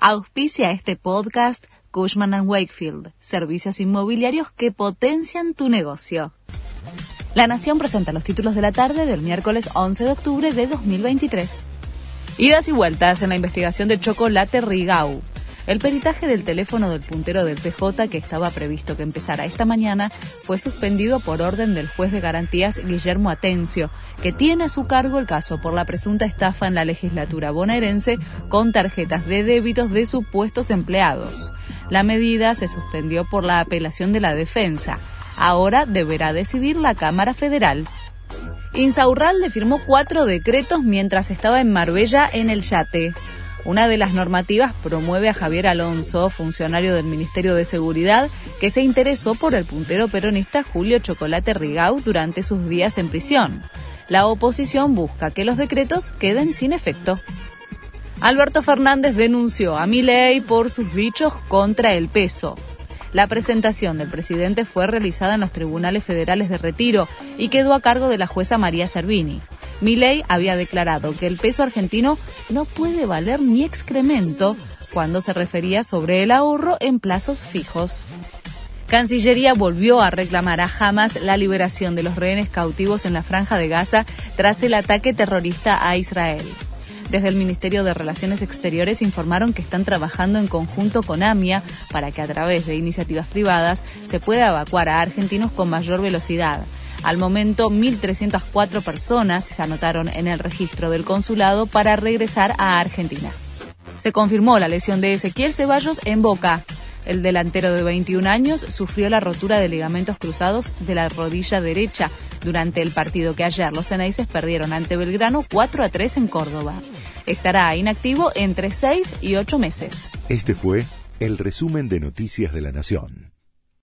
Auspicia este podcast Cushman ⁇ Wakefield, servicios inmobiliarios que potencian tu negocio. La Nación presenta los títulos de la tarde del miércoles 11 de octubre de 2023. Idas y vueltas en la investigación de Chocolate Rigau. El peritaje del teléfono del puntero del PJ, que estaba previsto que empezara esta mañana, fue suspendido por orden del juez de garantías Guillermo Atencio, que tiene a su cargo el caso por la presunta estafa en la legislatura bonaerense con tarjetas de débitos de supuestos empleados. La medida se suspendió por la apelación de la defensa. Ahora deberá decidir la Cámara Federal. Insaurralde firmó cuatro decretos mientras estaba en Marbella en el yate. Una de las normativas promueve a Javier Alonso, funcionario del Ministerio de Seguridad, que se interesó por el puntero peronista Julio Chocolate Rigau durante sus días en prisión. La oposición busca que los decretos queden sin efecto. Alberto Fernández denunció a Milei por sus dichos contra el peso. La presentación del presidente fue realizada en los tribunales federales de retiro y quedó a cargo de la jueza María Servini. Milei había declarado que el peso argentino no puede valer ni excremento cuando se refería sobre el ahorro en plazos fijos. Cancillería volvió a reclamar a Hamas la liberación de los rehenes cautivos en la franja de Gaza tras el ataque terrorista a Israel. Desde el Ministerio de Relaciones Exteriores informaron que están trabajando en conjunto con AMIA para que a través de iniciativas privadas se pueda evacuar a argentinos con mayor velocidad. Al momento, 1.304 personas se anotaron en el registro del consulado para regresar a Argentina. Se confirmó la lesión de Ezequiel Ceballos en Boca. El delantero de 21 años sufrió la rotura de ligamentos cruzados de la rodilla derecha durante el partido que ayer los Ceneices perdieron ante Belgrano 4 a 3 en Córdoba. Estará inactivo entre 6 y 8 meses. Este fue el resumen de Noticias de la Nación.